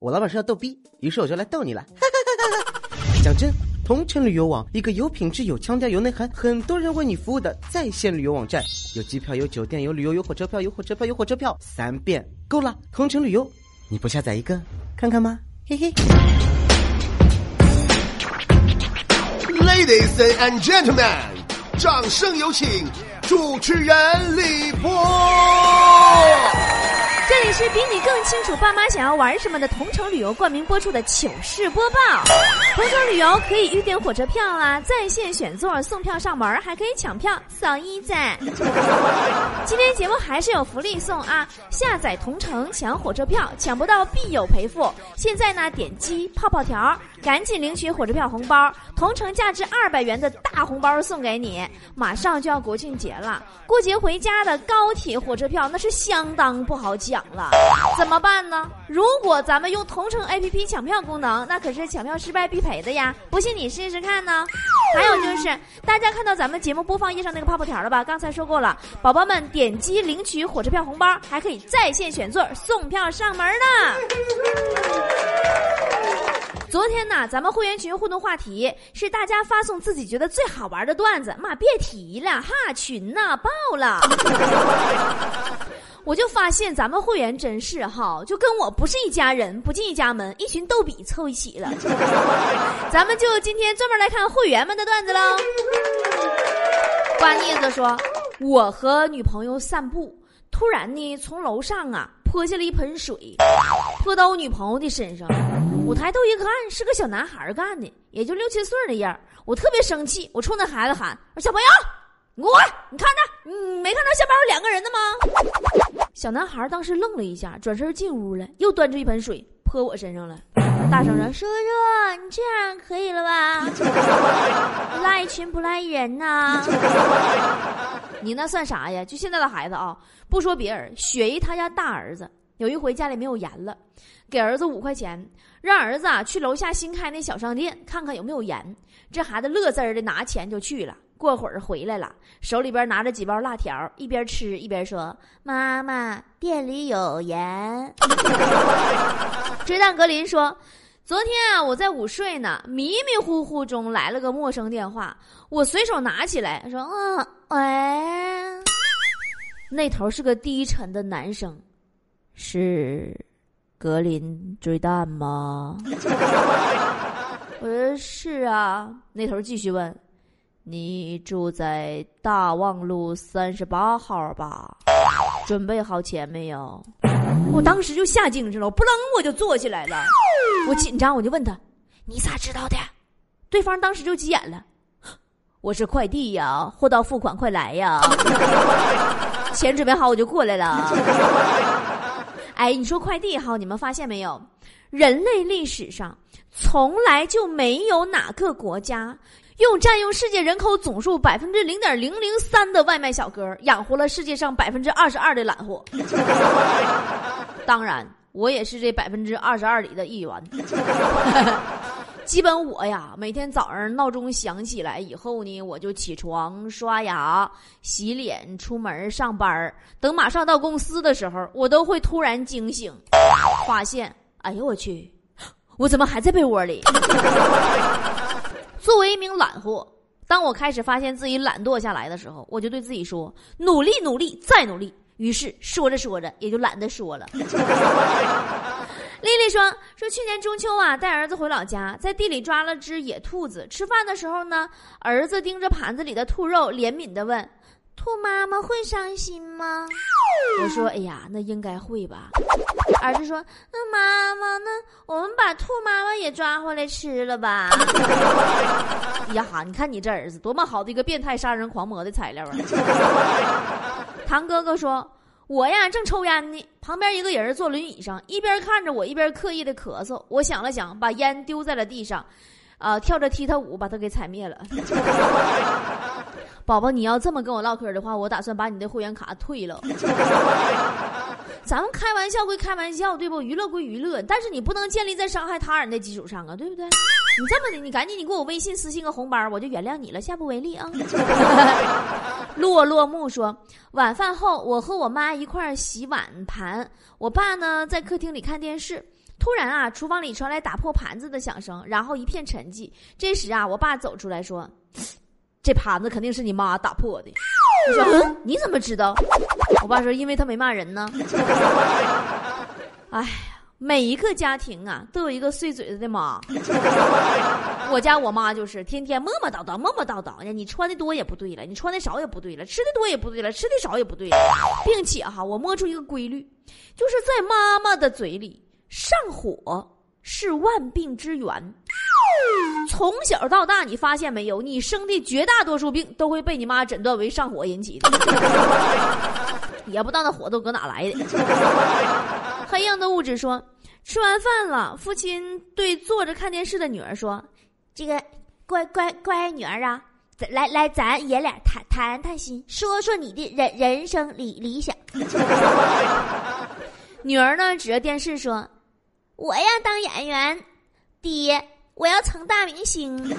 我老板是要逗逼，于是我就来逗你了。讲真，同城旅游网一个有品质、有腔调、有内涵，很多人为你服务的在线旅游网站，有机票、有酒店、有旅游、有火车票、有火车票、有火车票，三遍够了。同城旅游，你不下载一个看看吗？嘿嘿。Ladies and gentlemen，掌声有请主持人李波。这里是比你更清楚爸妈想要玩什么的同城旅游冠名播出的糗事播报。同城旅游可以预订火车票啊，在线选座送票上门，还可以抢票扫一在。今天节目还是有福利送啊！下载同城抢火车票，抢不到必有赔付。现在呢，点击泡泡条，赶紧领取火车票红包，同城价值二百元的大红包送给你。马上就要国庆节了，过节回家的高铁、火车票那是相当不好抢了，怎么办呢？如果咱们用同城 APP 抢票功能，那可是抢票失败必赔的呀！不信你试试看呢。还有就是，大家看到咱们节目播放页上那个泡泡条了吧？刚才说过了，宝宝们点击领取火车票红包，还可以在线选座送票上门呢。昨天呢，咱们会员群互动话题是大家发送自己觉得最好玩的段子，妈别提了哈，群呐爆了。我就发现咱们会员真是哈，就跟我不是一家人，不进一家门，一群逗比凑一起了。咱们就今天专门来看会员们的段子喽。瓜妮子说：“我和女朋友散步，突然呢从楼上啊泼下了一盆水，泼到我女朋友的身上。我抬头一看，是个小男孩干的，也就六七岁的样我特别生气，我冲那孩子喊：‘我说小朋友，你给我！你看着，你没看到下边有两个人的吗？’小男孩当时愣了一下，转身进屋了，又端出一盆水泼我身上了，大声说：‘叔叔，你这样可以了吧？赖群不赖人呐、你那算啥呀？就现在的孩子啊，不说别人，雪姨她家大儿子有一回家里没有盐了，给儿子五块钱，让儿子啊去楼下新开那小商店看看有没有盐。这孩子乐滋儿的拿钱就去了。过会儿回来了，手里边拿着几包辣条，一边吃一边说：“妈妈，店里有盐。”追蛋格林说：“昨天啊，我在午睡呢，迷迷糊糊中来了个陌生电话，我随手拿起来说：‘嗯，喂。’那头是个低沉的男声，是格林追蛋吗？我说是啊。那头继续问。你住在大望路三十八号吧？准备好钱没有？我当时就下精神了，我不楞我就坐起来了。我紧张，我就问他：“你咋知道的？”对方当时就急眼了：“我是快递呀，货到付款，快来呀！钱准备好我就过来了。”哎，你说快递哈，你们发现没有？人类历史上从来就没有哪个国家。用占用世界人口总数百分之零点零零三的外卖小哥养活了世界上百分之二十二的懒货。当然，我也是这百分之二十二里的一员。基本我呀，每天早上闹钟响起来以后呢，我就起床、刷牙、洗脸、出门上班。等马上到公司的时候，我都会突然惊醒，发现，哎呦我去，我怎么还在被窝里？作为一名懒货，当我开始发现自己懒惰下来的时候，我就对自己说：“努力，努力，再努力。”于是说着说着，也就懒得说了。丽丽说：“说去年中秋啊，带儿子回老家，在地里抓了只野兔子。吃饭的时候呢，儿子盯着盘子里的兔肉，怜悯的问：‘兔妈妈会伤心吗？’我说：‘哎呀，那应该会吧。’儿子说：‘那妈妈，那我们把兔妈妈也抓回来吃了吧？’ 呀哈，你看你这儿子多么好的一个变态杀人狂魔的材料啊！堂哥哥说。”我呀，正抽烟呢，旁边一个人坐轮椅上，一边看着我，一边刻意的咳嗽。我想了想，把烟丢在了地上，啊，跳着踢踏舞把他给踩灭了。宝宝，你要这么跟我唠嗑的话，我打算把你的会员卡退了。咱们开玩笑归开玩笑，对不？娱乐归娱乐，但是你不能建立在伤害他人的基础上啊，对不对？你这么的，你赶紧你给我微信私信个红包，我就原谅你了，下不为例啊。落落木说，晚饭后我和我妈一块儿洗碗盘，我爸呢在客厅里看电视。突然啊，厨房里传来打破盘子的响声，然后一片沉寂。这时啊，我爸走出来说：“ 这盘子肯定是你妈打破的。”我说：“嗯，你怎么知道？”我爸说：“因为他没骂人呢。” 哎呀，每一个家庭啊，都有一个碎嘴子的妈。我家我妈就是天天磨磨叨叨、磨磨叨叨的。你穿的多也不对了，你穿的少也不对了，吃的多也不对了，吃的少也不对了，并且哈，我摸出一个规律，就是在妈妈的嘴里，上火是万病之源。从小到大，你发现没有？你生的绝大多数病都会被你妈诊断为上火引起的，也不知道那火都搁哪来的。黑硬的物质说：“吃完饭了，父亲对坐着看电视的女儿说。”这个乖乖乖女儿啊，来来，咱爷俩谈谈谈心，说说你的人人生理理想。女儿呢，指着电视说：“我要当演员，爹，我要成大明星。”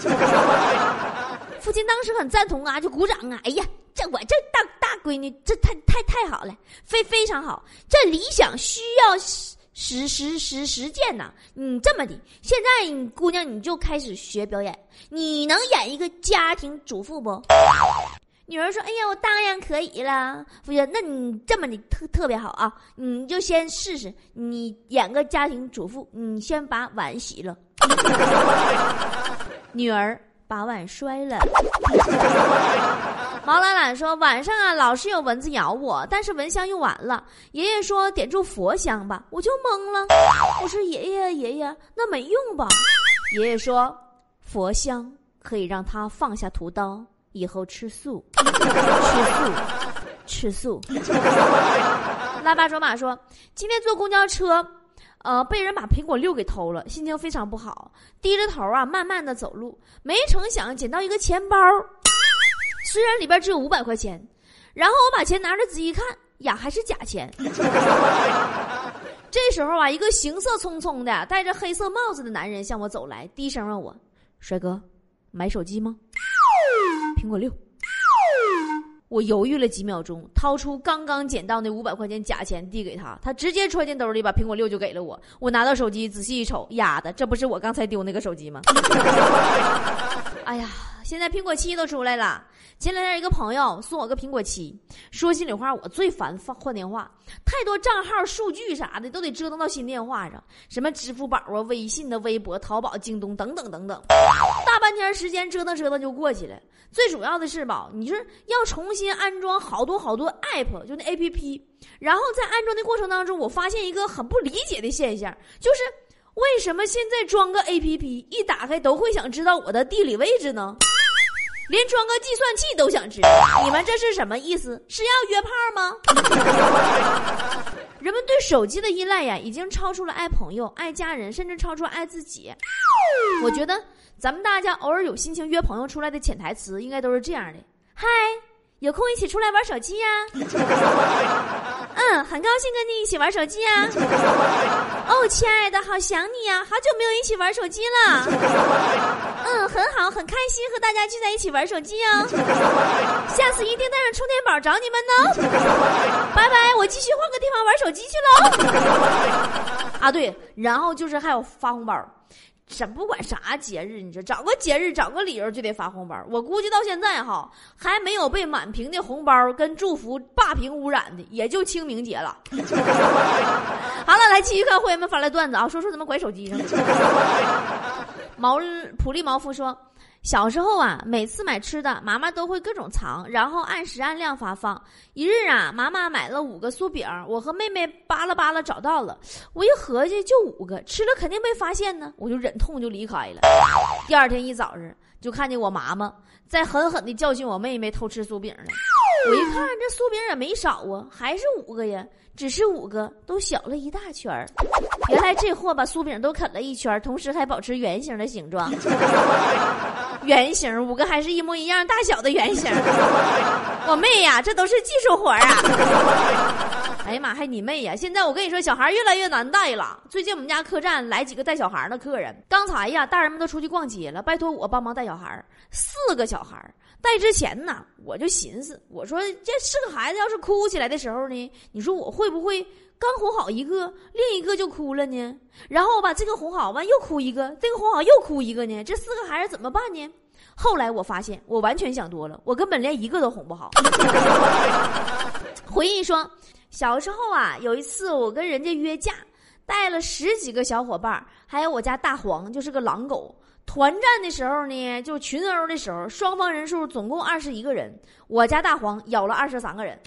父亲当时很赞同啊，就鼓掌啊！哎呀，这我这大大闺女，这太太太好了，非非常好，这理想需要。实实实实践呐！你这么的，现在姑娘你就开始学表演，你能演一个家庭主妇不？女儿说：“哎呀，我当然可以了。”夫人，那你这么的特特别好啊！你就先试试，你演个家庭主妇，你先把碗洗了。女儿把碗摔了。毛懒懒说：“晚上啊，老是有蚊子咬我，但是蚊香用完了。爷爷说点柱佛香吧，我就懵了。我说爷爷爷爷，那没用吧？爷爷说佛香可以让他放下屠刀，以后吃素，吃素，吃素。”拉巴卓玛说：“今天坐公交车，呃，被人把苹果六给偷了，心情非常不好，低着头啊，慢慢的走路，没成想捡到一个钱包。”虽然里边只有五百块钱，然后我把钱拿着仔细看，呀，还是假钱。这时候啊，一个行色匆匆的、戴着黑色帽子的男人向我走来，低声问我：“帅哥，买手机吗？苹果六。”我犹豫了几秒钟，掏出刚刚捡到那五百块钱假钱递给他，他直接揣进兜里，把苹果六就给了我。我拿到手机仔细一瞅，丫的，这不是我刚才丢那个手机吗？哎呀！现在苹果七都出来了。前两天一个朋友送我个苹果七，说心里话，我最烦换换电话，太多账号数据啥的都得折腾到新电话上，什么支付宝啊、微信的、微博、淘宝、京东等等等等，大半天时间折腾折腾就过去了。最主要的是吧，你是要重新安装好多好多 app，就那 app，然后在安装的过程当中，我发现一个很不理解的现象，就是为什么现在装个 app 一打开都会想知道我的地理位置呢？连装个计算器都想知道，你们这是什么意思？是要约炮吗？人们对手机的依赖呀，已经超出了爱朋友、爱家人，甚至超出爱自己。我觉得咱们大家偶尔有心情约朋友出来的潜台词，应该都是这样的：嗨。有空一起出来玩手机呀？嗯，很高兴跟你一起玩手机啊。哦，亲爱的，好想你呀，好久没有一起玩手机了。嗯，很好，很开心和大家聚在一起玩手机哦。下次一定带上充电宝找你们呢。拜拜，我继续换个地方玩手机去喽。啊，对，然后就是还有发红包。什不管啥节日，你说找个节日找个理由就得发红包。我估计到现在哈还没有被满屏的红包跟祝福霸屏污染的，也就清明节了。好了，来继续看会员们发来段子啊，说说怎么拐手机上的。毛普利毛夫说。小时候啊，每次买吃的，妈妈都会各种藏，然后按时按量发放。一日啊，妈妈买了五个酥饼，我和妹妹扒拉扒拉找到了。我一合计，就五个，吃了肯定被发现呢，我就忍痛就离开了。第二天一早上，就看见我妈妈在狠狠地教训我妹妹偷吃酥饼了。我一看，这酥饼也没少啊，还是五个呀。只是五个都小了一大圈儿，原来这货把酥饼都啃了一圈，同时还保持圆形的形状。圆形五个还是一模一样大小的圆形。我妹呀，这都是技术活啊！哎呀妈，还你妹呀！现在我跟你说，小孩越来越难带了。最近我们家客栈来几个带小孩的客人，刚才呀，大人们都出去逛街了，拜托我帮忙带小孩，四个小孩。带之前呢，我就寻思，我说这是个孩子，要是哭起来的时候呢，你说我会不会刚哄好一个，另一个就哭了呢。然后我把，这个哄好完又哭一个，这个哄好又哭一个呢。这四个孩子怎么办呢？后来我发现，我完全想多了，我根本连一个都哄不好。回忆说，小时候啊，有一次我跟人家约架，带了十几个小伙伴，还有我家大黄，就是个狼狗。团战的时候呢，就群殴的时候，双方人数总共二十一个人，我家大黄咬了二十三个人。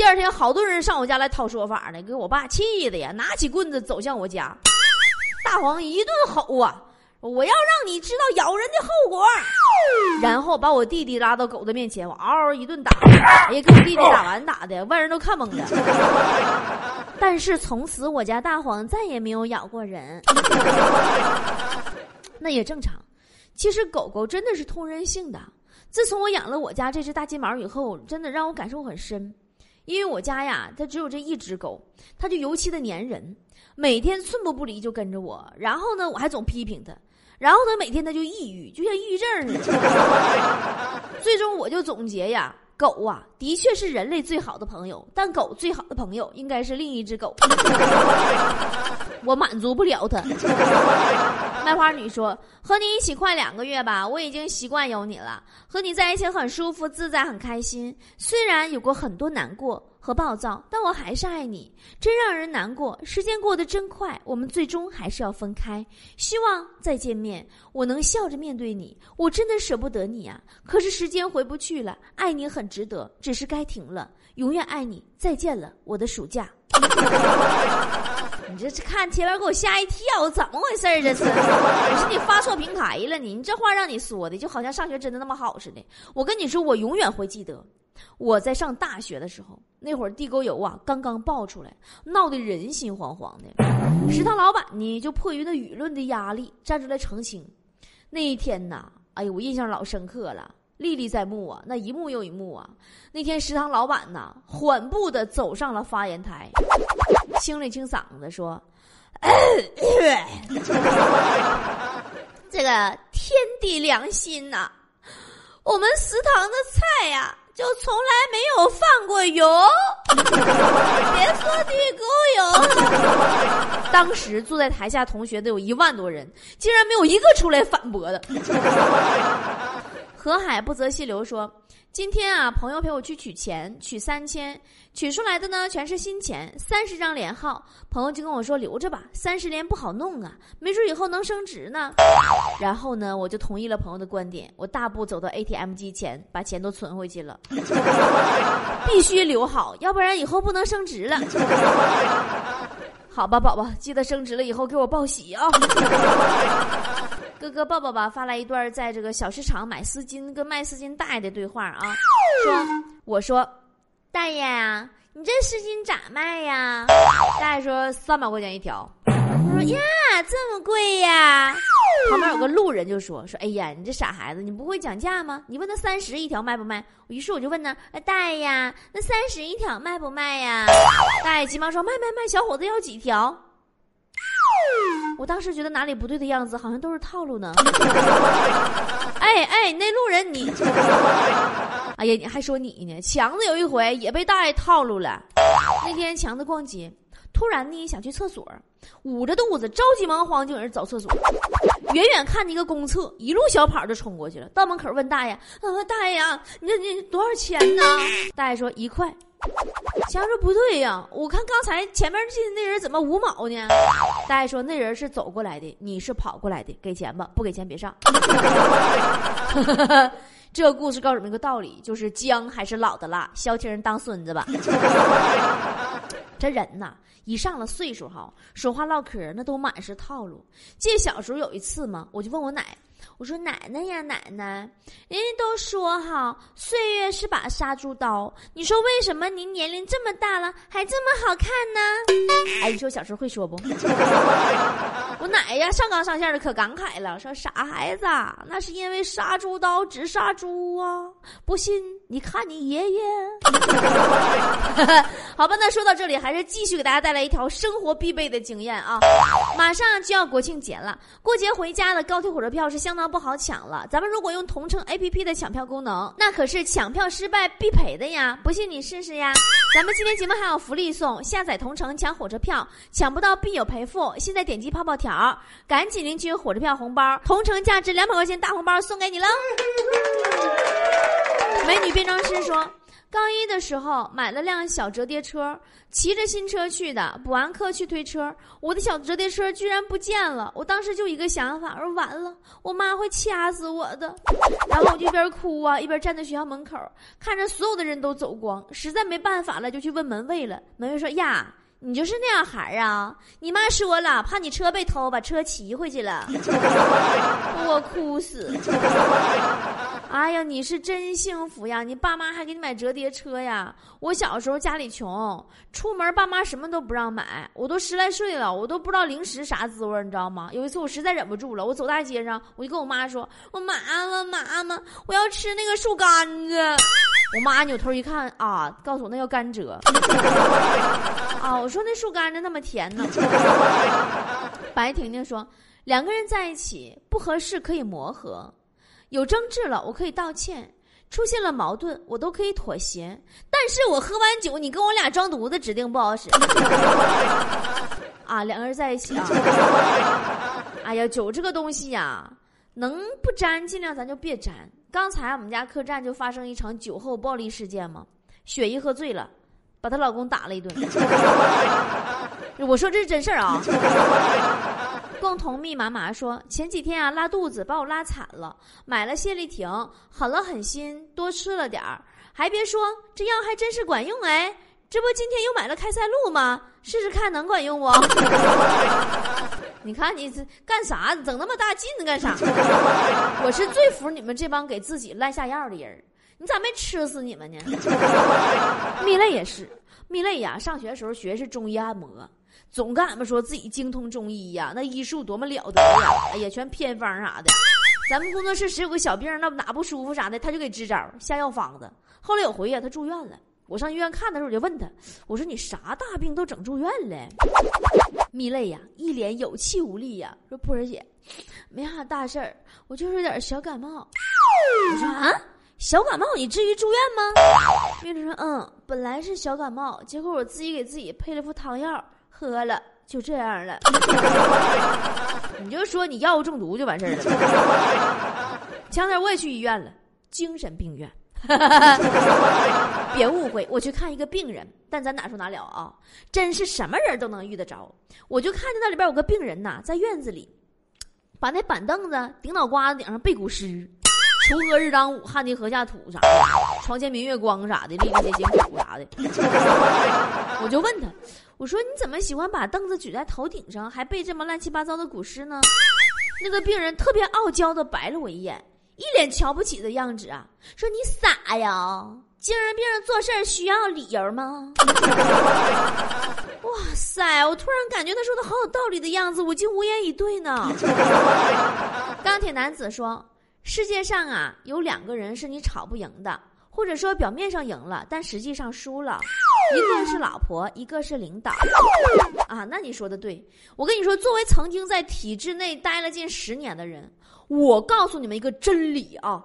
第二天，好多人上我家来讨说法呢，给我爸气的呀，拿起棍子走向我家，大黄一顿吼啊，我要让你知道咬人的后果。然后把我弟弟拉到狗的面前，我嗷嗷一顿打，哎呀，给我弟弟打完打的，外人都看懵了。但是从此我家大黄再也没有咬过人，那也正常。其实狗狗真的是通人性的。自从我养了我家这只大金毛以后，真的让我感受很深。因为我家呀，它只有这一只狗，它就尤其的粘人，每天寸步不离就跟着我。然后呢，我还总批评它，然后它每天它就抑郁，就像抑郁症似的。最终我就总结呀。狗啊，的确是人类最好的朋友，但狗最好的朋友应该是另一只狗。我满足不了它。卖花女说：“和你一起快两个月吧，我已经习惯有你了。和你在一起很舒服、自在、很开心。虽然有过很多难过。”和暴躁，但我还是爱你，真让人难过。时间过得真快，我们最终还是要分开。希望再见面，我能笑着面对你。我真的舍不得你啊，可是时间回不去了。爱你很值得，只是该停了。永远爱你，再见了，我的暑假。你这是看前面给我吓一跳，怎么回事儿？这是？我说你发错平台了，你你这话让你说的，就好像上学真的那么好似的。我跟你说，我永远会记得。我在上大学的时候，那会儿地沟油啊刚刚爆出来，闹得人心惶惶的。食堂老板呢，就迫于那舆论的压力，站出来澄清。那一天呐，哎呦，我印象老深刻了，历历在目啊，那一幕又一幕啊。那天食堂老板呐，缓步的走上了发言台，清了清嗓子说：“这个天地良心呐，我们食堂的菜呀。”就从来没有放过油，别说地沟油。当时坐在台下同学都有一万多人，竟然没有一个出来反驳的。河海不择细流说。今天啊，朋友陪我去取钱，取三千，取出来的呢全是新钱，三十张连号。朋友就跟我说留着吧，三十连不好弄啊，没准以后能升值呢。然后呢，我就同意了朋友的观点，我大步走到 ATM 机前，把钱都存回去了。必须留好，要不然以后不能升值了。好吧，宝宝，记得升职了以后给我报喜啊。哥哥抱抱吧，发来一段在这个小市场买丝巾跟卖丝巾大爷的对话啊，说我说大爷啊，你这丝巾咋卖呀？大爷说三百块钱一条。我说呀，这么贵呀？旁边有个路人就说说，哎呀，你这傻孩子，你不会讲价吗？你问他三十一条卖不卖？于是我就问他，哎，大爷呀，那三十一条卖不卖呀？大爷急忙说卖卖卖，小伙子要几条？我当时觉得哪里不对的样子，好像都是套路呢。哎哎，那路人你，哎呀，你还说你呢？强子有一回也被大爷套路了。那天强子逛街，突然呢想去厕所，捂着肚子着急忙慌就有人找厕所。远远看见一个公厕，一路小跑就冲过去了。到门口问大爷：“，大爷呀，你这你多少钱呢？”大爷说：“一块。”强说不对呀，我看刚才前面进的那人怎么五毛呢？大爷说那人是走过来的，你是跑过来的，给钱吧，不给钱别上。这故事告诉我们一个道理，就是姜还是老的辣，消停人当孙子吧。这人呐，一上了岁数哈，说话唠嗑那都满是套路。记得小时候有一次嘛，我就问我奶。我说奶奶呀，奶奶，人家都说哈，岁月是把杀猪刀。你说为什么您年龄这么大了还这么好看呢？哎，你说小时候会说不？我奶呀，上纲上线的可感慨了，说傻孩子，那是因为杀猪刀只杀猪啊，不信你看你爷爷。好吧，那说到这里，还是继续给大家带来一条生活必备的经验啊！马上就要国庆节了，过节回家的高铁火车票是相当不好抢了。咱们如果用同城 APP 的抢票功能，那可是抢票失败必赔的呀！不信你试试呀！咱们今天节目还有福利送，下载同城抢火车票，抢不到必有赔付。现在点击泡泡条，赶紧领取火车票红包，同城价值两百块钱大红包送给你了。美女变装师说。高一的时候买了辆小折叠车，骑着新车去的。补完课去推车，我的小折叠车居然不见了。我当时就一个想法，说完了，我妈会掐死我的。然后我就一边哭啊，一边站在学校门口，看着所有的人都走光，实在没办法了，就去问门卫了。门卫说：“呀，你就是那样孩儿啊？你妈说了，怕你车被偷，把车骑回去了。” 我哭死。哎呀，你是真幸福呀！你爸妈还给你买折叠车呀！我小时候家里穷，出门爸妈什么都不让买，我都十来岁了，我都不知道零食啥滋味你知道吗？有一次我实在忍不住了，我走大街上，我就跟我妈说：“我妈妈妈妈，我要吃那个树干子。”我妈扭头一看啊，告诉我那叫甘蔗。啊，我说那树干子那么甜呢。白婷婷说：“两个人在一起不合适可以磨合。”有争执了，我可以道歉；出现了矛盾，我都可以妥协。但是我喝完酒，你跟我俩装犊子，指定不好使。啊，两个人在一起啊！哎呀，酒这个东西呀，能不沾尽量咱就别沾。刚才我们家客栈就发生一场酒后暴力事件嘛，雪姨喝醉了，把她老公打了一顿。我说这是真事儿啊。共同密码码说：前几天啊拉肚子把我拉惨了，买了泻立停，狠了狠心多吃了点儿，还别说这药还真是管用哎！这不今天又买了开塞露吗？试试看能管用不？你看你这干啥？整那么大劲干啥？我是最服你们这帮给自己赖下药的人，你咋没吃死你们呢？蜜泪也是，蜜泪呀，上学时候学是中医按摩。总跟俺们说自己精通中医呀，那医术多么了得呀！哎呀，全偏方啥的。咱们工作室谁有个小病，那哪不舒服啥的，他就给支招下药方子。后来有回呀，他住院了。我上医院看的时候，我就问他，我说你啥大病都整住院了？蜜泪呀，一脸有气无力呀，说波儿姐，没啥大事儿，我就是有点小感冒。我说啊，小感冒你至于住院吗？蜜泪说嗯，本来是小感冒，结果我自己给自己配了副汤药。喝了就这样了，你就说你药物中毒就完事儿了。前两天我也去医院了，精神病院。别误会，我去看一个病人，但咱哪说哪了啊？真是什么人都能遇得着。我就看见那里边有个病人呐，在院子里，把那板凳子顶脑瓜子顶上背古诗，锄禾日当午，汗滴禾下土啥的，床前明月光啥的，粒粒皆辛苦啥的。我就问他。我说你怎么喜欢把凳子举在头顶上，还背这么乱七八糟的古诗呢？那个病人特别傲娇的白了我一眼，一脸瞧不起的样子啊，说你傻呀？精神病人做事需要理由吗？哇塞！我突然感觉他说的好有道理的样子，我竟无言以对呢。钢铁男子说：世界上啊，有两个人是你吵不赢的。或者说表面上赢了，但实际上输了。一个是老婆，一个是领导。啊，那你说的对。我跟你说，作为曾经在体制内待了近十年的人，我告诉你们一个真理啊。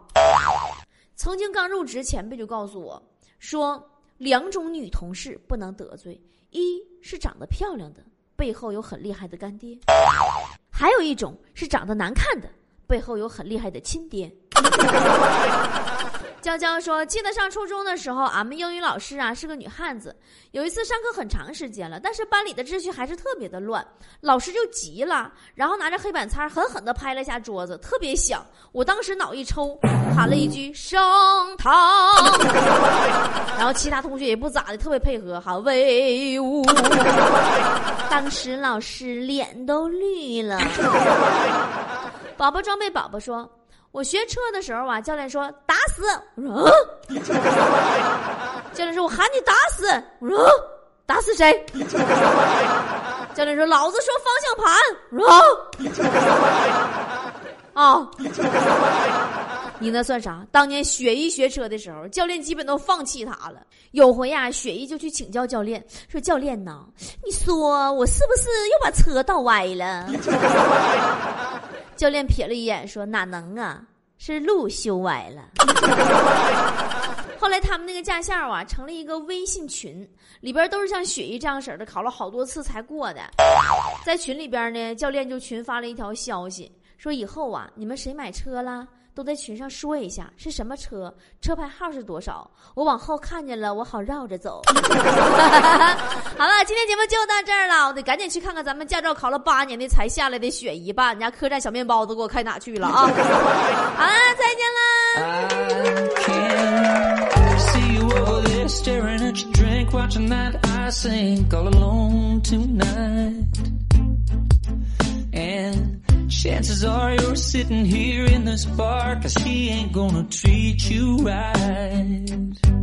曾经刚入职，前辈就告诉我说，两种女同事不能得罪：一是长得漂亮的，背后有很厉害的干爹；还有一种是长得难看的，背后有很厉害的亲爹。娇娇说：“记得上初中的时候，俺们英语老师啊是个女汉子。有一次上课很长时间了，但是班里的秩序还是特别的乱，老师就急了，然后拿着黑板擦狠狠地拍了一下桌子，特别响。我当时脑一抽，喊了一句‘升堂’，然后其他同学也不咋的，特别配合，喊‘威武’。当时老师脸都绿了。宝宝装备宝宝说。”我学车的时候啊，教练说打死，我说啊，教练说我喊你打死，我说打死谁？教练说老子说方向盘，我说啊，你那算啥？当年雪姨学车的时候，教练基本都放弃他了。有回呀，雪姨就去请教教练，说：“教练呐，你说我是不是又把车倒歪了？” 教练瞥了一眼，说：“哪能啊，是路修歪了。”后来他们那个驾校啊，成了一个微信群，里边都是像雪姨这样式的，考了好多次才过的。在群里边呢，教练就群发了一条消息，说以后啊，你们谁买车啦，都在群上说一下是什么车，车牌号是多少，我往后看见了，我好绕着走。好了，今天节目就到这儿了，我得赶紧去看看咱们驾照考了八年的才下来的雪姨，把俺家客栈小面包都给我开哪去了啊？好了，再见啦。Chances are you're sitting here in this bar, cause he ain't gonna treat you right.